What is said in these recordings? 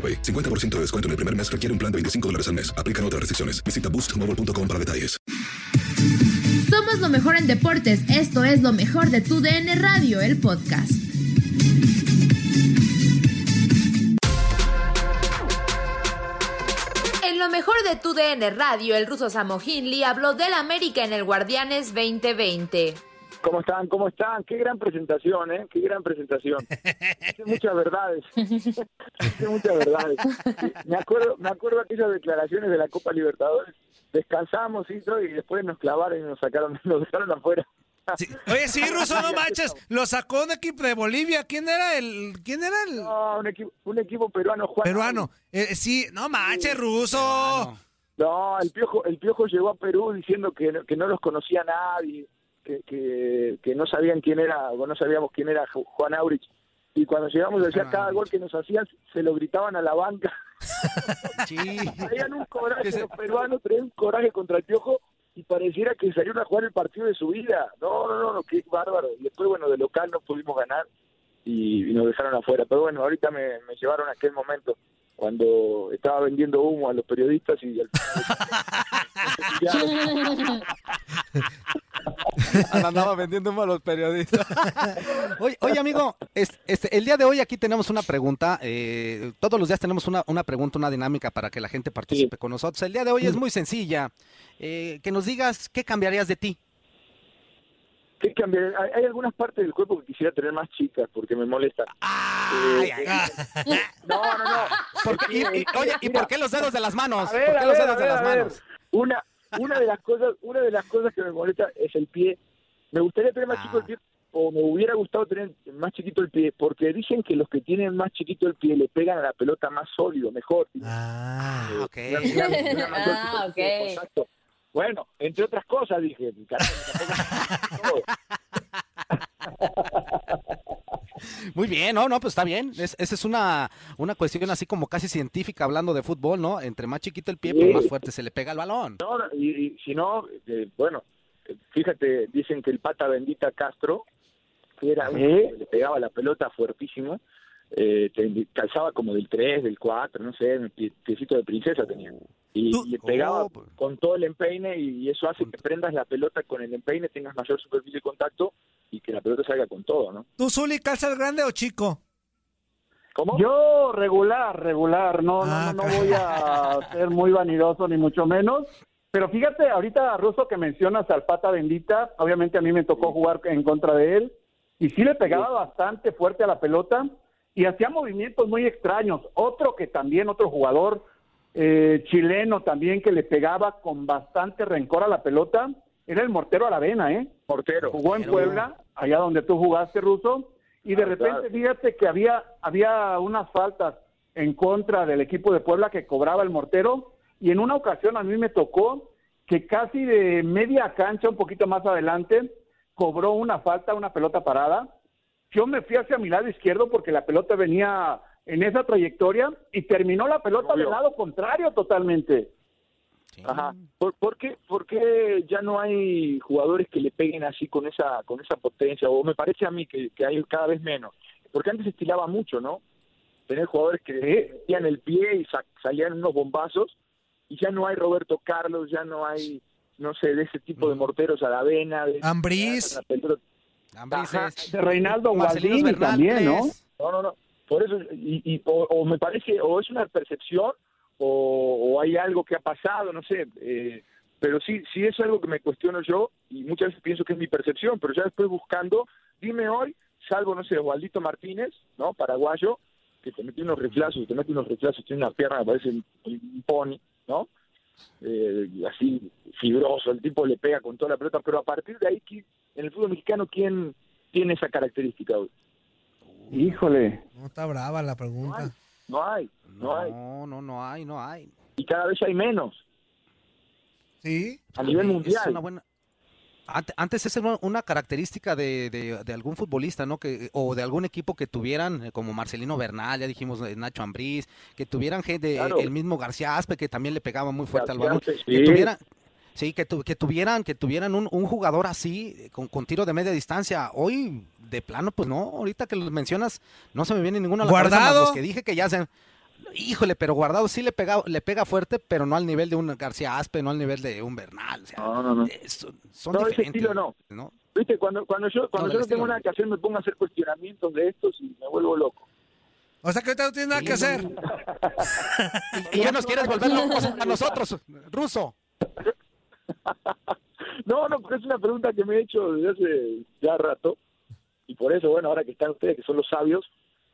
AroPay. 50% de descuento en el primer mes requiere un plan de 25 dólares al mes. Aplican otras restricciones. Visita boostmobile.com para detalles. Somos lo mejor en deportes. Esto es lo mejor de tu DN Radio, el podcast. En lo mejor de tu DN Radio, el ruso Samo Hinley habló del América en el Guardianes 2020. ¿Cómo están? ¿Cómo están? Qué gran presentación, ¿eh? Qué gran presentación. Dice muchas verdades. Dice muchas verdades. Me acuerdo, me acuerdo aquellas declaraciones de la Copa Libertadores. Descansamos y todo, y después nos clavaron y nos sacaron, nos dejaron afuera. Sí. Oye, sí, Ruso, no manches. Lo sacó un equipo de Bolivia. ¿Quién era el...? ¿Quién era el...? No, un equipo, un equipo peruano, Juan. Peruano. Eh, sí, no manches, Ruso. No, el Piojo, el Piojo llegó a Perú diciendo que, no- que no los conocía nadie, que, que, que no sabían quién era, o no sabíamos quién era Ju- Juan Aurich. Y cuando llegamos decía cada gol que nos hacían, se lo gritaban a la banca. Traían un coraje, los peruanos traían un coraje contra el Piojo y pareciera que salieron a jugar el partido de su vida. No, no, no, no, qué bárbaro. Y después, bueno, de local no pudimos ganar y, y nos dejaron afuera. Pero bueno, ahorita me, me llevaron a aquel momento cuando estaba vendiendo humo a los periodistas y al Andaba vendiendo humo a los periodistas. oye, oye, amigo, es- este, el día de hoy aquí tenemos una pregunta. eh, todos los días tenemos una, una pregunta, una dinámica para que la gente participe con nosotros. El día de hoy es muy sencilla. Eh, que nos digas qué cambiarías de ti. ¿Qué cambiar? Hay, algunas partes del cuerpo que quisiera tener más chicas porque me molestan. Eh, no, no, no. Porque- y- y- oye, ¿y por qué los dedos de las manos? A ver, ¿Por qué a los dedos a de las manos? Una, una de las cosas, una de las cosas que me molesta es el pie. Me gustaría tener más chico el pie o me hubiera gustado tener más chiquito el pie porque dicen que los que tienen más chiquito el pie le pegan a la pelota más sólido, mejor. Ah, ok. Una- una- una mayor Ah, ok. contacto. Bueno, entre otras cosas dije, carajo, Muy bien, no, no, pues está bien. Es- esa es una, una cuestión así como casi científica hablando de fútbol, ¿no? Entre más chiquito el pie, pues más fuerte se le pega al balón. No, no, y, y si no, eh, bueno, eh, fíjate, dicen que el pata bendita Castro, que era que le pegaba la pelota fuertísimo, eh, te- calzaba como del 3, del 4, no sé, un pie- piecito de princesa tenía. Y, y le pegaba con todo el empeine y, y eso hace que prendas la pelota con el empeine, tengas mayor superficie de contacto y que la pelota salga con todo, ¿no? ¿Tú, Zuli, calzas grande o chico? ¿Cómo? Yo regular, regular, no, no, no, no voy a ser muy vanidoso ni mucho menos. Pero fíjate, ahorita Russo que mencionas al pata bendita, obviamente a mí me tocó jugar en contra de él y sí le pegaba bastante fuerte a la pelota y hacía movimientos muy extraños. Otro que también, otro jugador eh, chileno también que le pegaba con bastante rencor a la pelota, era el mortero Aravena, ¿eh? Mortero. Jugó en Puebla, allá donde tú jugaste, Ruso, y de Ah, repente claro. fíjate que había, había unas faltas en contra del equipo de Puebla que cobraba el mortero, y en una ocasión a mí me tocó que casi de media cancha, un poquito más adelante, cobró una falta, una pelota parada. Yo me fui hacia mi lado izquierdo porque la pelota venía en esa trayectoria y terminó la pelota Obvio. del lado contrario totalmente. Ajá. ¿Por, por qué, ¿Por qué ya no hay jugadores que le peguen así con esa con esa potencia? O me parece a mí que, que hay cada vez menos. Porque antes se estilaba mucho, ¿no? Tener jugadores que metían el pie y sa- salían unos bombazos y ya no hay Roberto Carlos, ya no hay, no sé, de ese tipo de morteros a la vena. De, Ambriz. la pelota. Ambriz Ajá. es- De Reinaldo Gualdini también, ¿no? No, no, no. Por eso, y, y- o, o me parece, o es una percepción, o, o hay algo que ha pasado, no sé. eh, pero sí, sí es algo que me cuestiono yo, y muchas veces pienso que es mi percepción, pero ya después buscando, dime hoy, salvo, no sé, Osvaldito Martínez, ¿no? Paraguayo, que te mete unos riflazos, te mete unos riflazos, tiene una pierna que parece un, un pony, ¿no? Eh, así, fibroso, el tipo le pega con toda la pelota, pero a partir de ahí, ¿quién- en el fútbol mexicano, ¿quién tiene esa característica hoy? Híjole. No está brava la pregunta. No hay, no hay. No, no, no hay, no hay. y cada vez hay menos Sí. a nivel Es mundial. una buena- Ante- Antes esa era una característica de, de- de algún futbolista, ¿no? Que, o de algún equipo que tuvieran, eh, como Marcelino Bernal, ya dijimos eh, Nacho Ambriz, que tuvieran gente, Claro. el mismo García Aspe, que también le pegaba muy fuerte García al balón. Que tuvieran, sí, que, tu- que tuvieran, que tuvieran un, un jugador así, eh, con, con tiro de media distancia. Hoy, de plano, pues no, ahorita que los mencionas, no se me viene ninguno a la cabeza más ¿Guardado? los que dije que ya se... Híjole, pero Guardado sí le pega, le pega fuerte, pero no al nivel de un García Aspe, no al nivel de un Bernal. o sea, No, no, no. eh, son, son No, ese diferentes, no. ¿no? Viste, cuando, cuando yo, cuando No, yo no tengo nada que hacer, me pongo a hacer cuestionamientos de estos y me vuelvo loco. O sea que ahorita no tienes nada que hacer. ¿Y ya nos quieres volver locos a nosotros, ruso? No, no, pero es una pregunta que me he hecho desde hace ya rato. Y por eso, bueno, ahora que están ustedes, que son los sabios,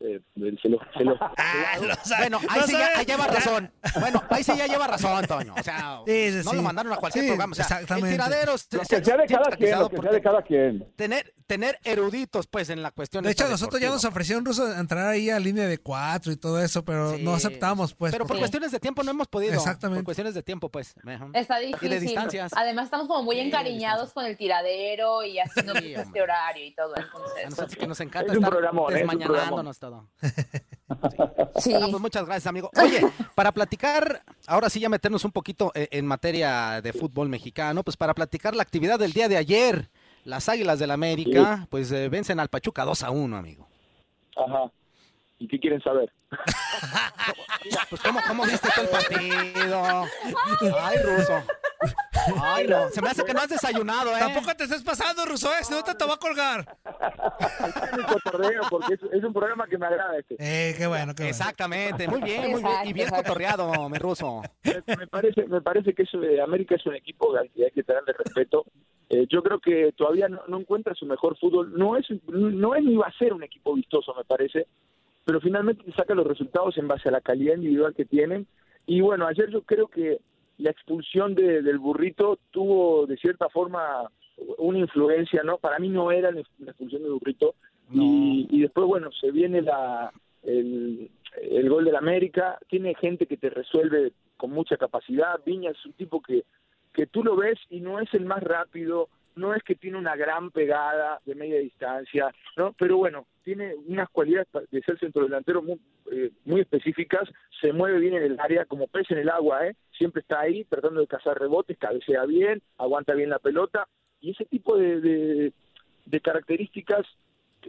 eh, se. Se Ah, lo sabe- Bueno, ahí sí ya lleva razón. Bueno, ahí sí ya lleva razón, Toño. O sea, Sí, sí, no sí. lo mandaron a cualquier Sí, programa. O sea, el exactamente. tiradero... Lo que sea de cada quien, lo que sea de cada quien. Tener, tener eruditos, pues, en la cuestión De hecho, nosotros ya nos ofrecieron ruso entrar ahí a línea de cuatro y todo eso, pero Sí. no aceptamos, pues. Pero por cuestiones de tiempo no hemos podido. Exactamente. Por cuestiones de tiempo, pues. Está Y difícil. de distancias. Además, estamos como muy encariñados con el tiradero y haciendo hombre. este horario y todo. A Entonces, nosotros que nos encanta Es un estar desmañanándonos todo. sí. Ah, pues muchas gracias, amigo. Oye, para platicar, ahora sí ya meternos un poquito eh, en materia de fútbol mexicano, pues para platicar la actividad del día de ayer, las Águilas del América, pues eh, vencen al Pachuca 2 a 1, amigo. Ajá. ¿Y qué quieren saber? Pues ¿cómo, cómo viste tú el partido? Ay, Ruso. Ay, no, se me hace que no has desayunado, ¿eh? Tampoco te estés pasando, Ruso, ¿eh? Si no te, te va a colgar. Es un cotorreo, porque es, es un programa que me agrada este. Eh, qué bueno, qué bueno. Exactamente, muy bien, muy bien. Y bien cotorreado, mi Ruso. me, me parece me parece que eso de América es un equipo al que hay que tenerle respeto Eh, yo creo que todavía no, no encuentra su mejor fútbol no es no es ni va a ser un equipo vistoso me parece pero finalmente te saca los resultados en base a la calidad individual que tienen y bueno ayer yo creo que la expulsión de- del burrito tuvo de cierta forma una influencia no para mí no era la expulsión del burrito. Y, y después bueno se viene la el, el gol del América. Tiene gente que te resuelve con mucha capacidad. Viña es un tipo que que tú lo ves y no es el más rápido, no es que tiene una gran pegada de media distancia, ¿no? Pero bueno, tiene unas cualidades de ser centrodelantero muy, eh, muy específicas, se mueve bien en el área como pez en el agua, ¿eh? Siempre está ahí tratando de cazar rebotes, cabecea bien, aguanta bien la pelota y ese tipo de, de, características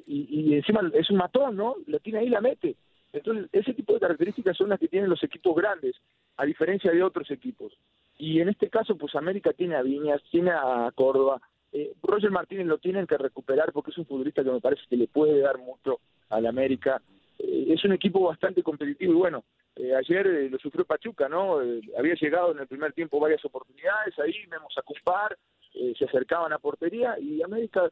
y, y encima es un matón, ¿no? La tiene ahí la mete. Entonces, ese tipo de características son las que tienen los equipos grandes, a diferencia de otros equipos. Y en este caso, pues América tiene a Viñas, tiene a Córdoba. Eh, Roger Martínez lo tienen que recuperar porque es un futbolista que me parece que le puede dar mucho al América. Eh, es un equipo bastante competitivo y bueno, eh, ayer eh, lo sufrió Pachuca, ¿no? Había llegado en el primer tiempo varias oportunidades, ahí vemos a Cumpar, se acercaban a portería y América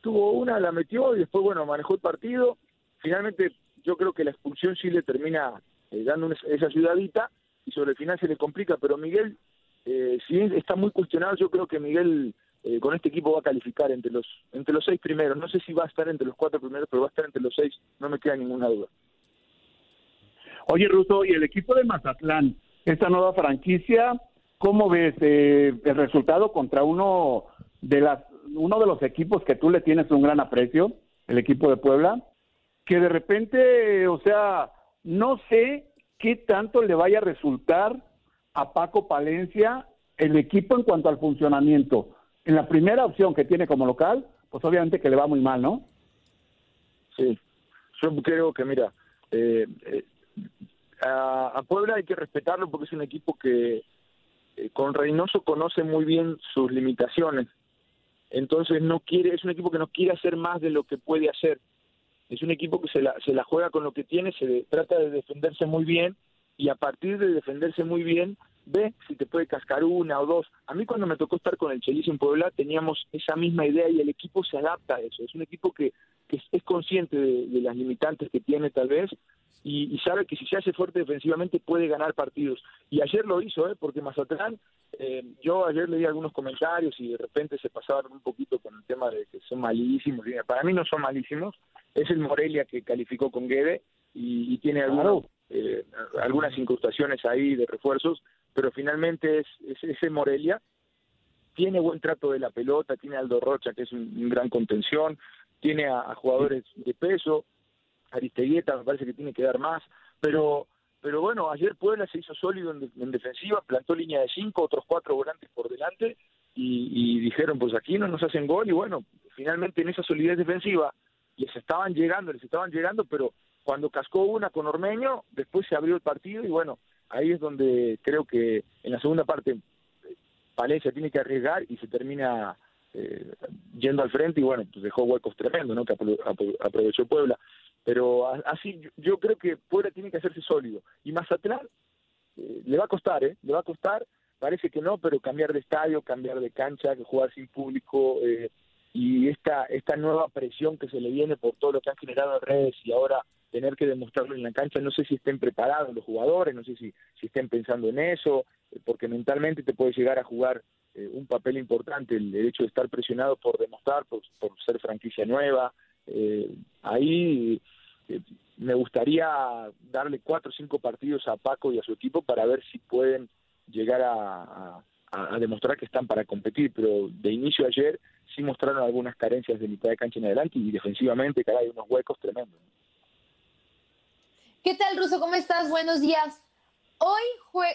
tuvo una, la metió y después, bueno, manejó el partido. Finalmente, yo creo que la expulsión sí le termina dando esa ayudadita y sobre el final se le complica, pero Miguel, si está muy cuestionado, yo creo que Miguel eh, con este equipo va a calificar entre los entre los seis primeros. No sé si va a estar entre los cuatro primeros, pero va a estar entre los seis, no me queda ninguna duda. Oye, Russo, y el equipo de Mazatlán, esta nueva franquicia, ¿cómo ves eh, el resultado contra uno de las uno de los equipos que tú le tienes un gran aprecio, el equipo de Puebla, que de repente, o sea, no sé qué tanto le vaya a resultar a Paco Palencia el equipo en cuanto al funcionamiento. En la primera opción que tiene como local, pues obviamente que le va muy mal, ¿no? Sí, yo creo que, mira, eh, eh, a, Puebla hay que respetarlo porque es un equipo que eh, con Reynoso conoce muy bien sus limitaciones. Entonces no quiere, es un equipo que no quiere hacer más de lo que puede hacer. Es un equipo que se la, se la juega con lo que tiene, se trata de defenderse muy bien y a partir de defenderse muy bien ve si te puede cascar una o dos. A mí cuando me tocó estar con el Chelis en Puebla teníamos esa misma idea y el equipo se adapta a eso. Es un equipo que, que es, consciente de, las limitantes que tiene tal vez y, sabe que si se hace fuerte defensivamente puede ganar partidos. Y ayer lo hizo, ¿eh? porque Mazatlán, eh, yo ayer le di algunos comentarios y de repente se pasaron un poquito con el tema de que son malísimos. Para mí no son malísimos, es el Morelia que calificó con Guede y, tiene eh, algunas incrustaciones ahí de refuerzos, pero finalmente es, ese Morelia. Tiene buen trato de la pelota, tiene Aldo Rocha, que es un, gran contención, tiene a, jugadores de peso, Aristeguieta me parece que tiene que dar más, pero pero bueno, ayer Puebla se hizo sólido en, defensiva, plantó línea de cinco, otros cuatro volantes por delante y, dijeron, pues aquí no nos hacen gol y bueno, finalmente en esa solidez defensiva les estaban llegando, les estaban llegando, pero cuando cascó una con Ormeño, después se abrió el partido y bueno, ahí es donde creo que en la segunda parte Palencia tiene que arriesgar y se termina eh, yendo al frente y bueno, pues dejó huecos tremendos, ¿no? Que aprovechó Puebla. Pero así yo creo que Puebla tiene que hacerse sólido. Y Mazatlán eh, le va a costar, ¿eh? Le va a costar, parece que no, pero cambiar de estadio, cambiar de cancha, jugar sin público eh, y esta, esta nueva presión que se le viene por todo lo que han generado en redes y ahora tener que demostrarlo en la cancha, no sé si estén preparados los jugadores, no sé si, estén pensando en eso, porque mentalmente te puede llegar a jugar eh, un papel importante el, hecho de estar presionado por demostrar, por, ser franquicia nueva. Eh, ahí eh, me gustaría darle cuatro o cinco partidos a Paco y a su equipo para ver si pueden llegar a, demostrar que están para competir, pero de inicio ayer sí mostraron algunas carencias de mitad de cancha en adelante y defensivamente, hay unos huecos tremendos. ¿Qué tal, Ruso? ¿Cómo estás? Buenos días. Hoy,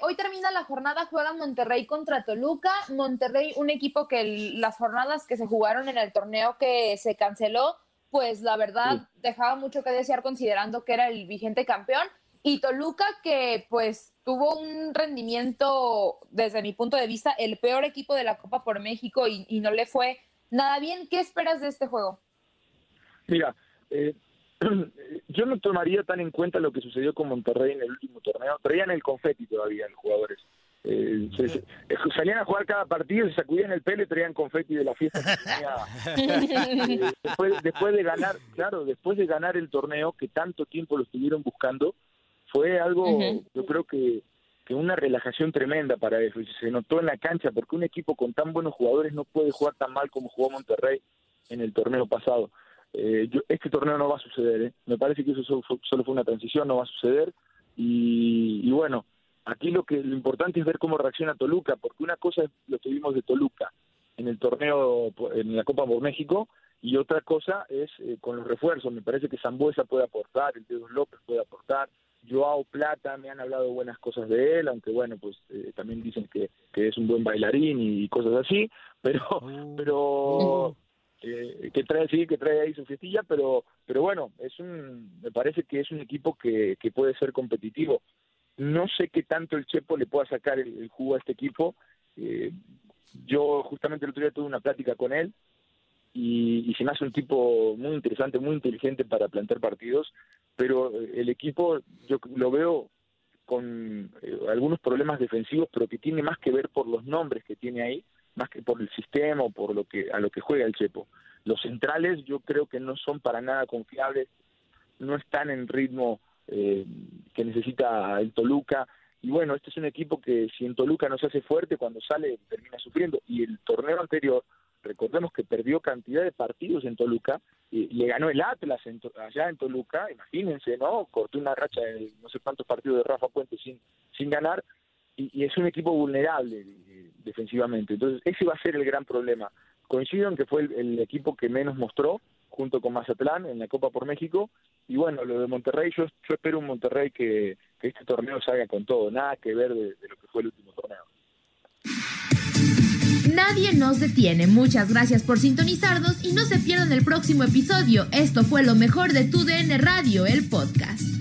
hoy termina la jornada, juega Monterrey contra Toluca. Monterrey, un equipo que las jornadas que se jugaron en el torneo que se canceló, pues la verdad dejaba mucho que desear considerando que era el vigente campeón. Y Toluca que pues tuvo un rendimiento, desde mi punto de vista, el peor equipo de la Copa por México y, no le fue nada bien. ¿Qué esperas de este juego? Mira, eh, yo no tomaría tan en cuenta lo que sucedió con Monterrey en el último torneo. Traían el confeti todavía los jugadores. Eh, eh, salían a jugar cada partido, se sacudían el pelo y traían confeti de la fiesta. Eh, después, de ganar, claro, después de ganar el torneo que tanto tiempo lo estuvieron buscando, fue algo, yo creo que, que una relajación tremenda para eso. se notó en la cancha porque un equipo con tan buenos jugadores no puede jugar tan mal como jugó Monterrey en el torneo pasado. Eh, este torneo no va a suceder, ¿eh? me parece que eso solo fue, una transición, no va a suceder. Y, bueno, aquí lo que lo importante es ver cómo reacciona Toluca, porque una cosa es lo que vimos de Toluca en el torneo, en la Copa por México, y otra cosa es eh, con los refuerzos. Me parece que Zambuesa puede aportar, el Pedro López puede aportar, Joao Plata, me han hablado buenas cosas de él, aunque bueno, pues también dicen que, que, es un buen bailarín y cosas así, pero, oh. Pero que trae sí, que trae ahí su fiestilla, pero pero bueno, es un me parece que es un equipo que, que puede ser competitivo. No sé qué tanto el Chepo le pueda sacar el, jugo a este equipo. Eh, yo justamente el otro día tuve una plática con él y, y se me un tipo muy interesante, muy inteligente para plantear partidos, pero el equipo yo lo veo con eh, algunos problemas defensivos, pero que tiene más que ver por los nombres que tiene ahí más que por el sistema o por lo que a lo que juega el Chepo. Los centrales yo creo que no son para nada confiables, no están en ritmo eh, que necesita el Toluca y bueno, este es un equipo que si en Toluca no se hace fuerte, cuando sale termina sufriendo. Y el torneo anterior, recordemos que perdió cantidad de partidos en Toluca, y le ganó el Atlas allá en Toluca, imagínense, ¿no? Cortó una racha de no sé cuántos partidos de Rafa Puente sin, sin ganar, y, es un equipo vulnerable eh, defensivamente. Entonces, ese va a ser el gran problema. Coincido en que fue el equipo que menos mostró, junto con Mazatlán en la Copa por México. Y bueno, lo de Monterrey, yo, espero un Monterrey que, que, este torneo salga con todo, nada que ver de, de lo que fue el último torneo. Nadie nos detiene. Muchas gracias por sintonizarnos y no se pierdan el próximo episodio. Esto fue lo mejor de Tu DN Radio, el podcast.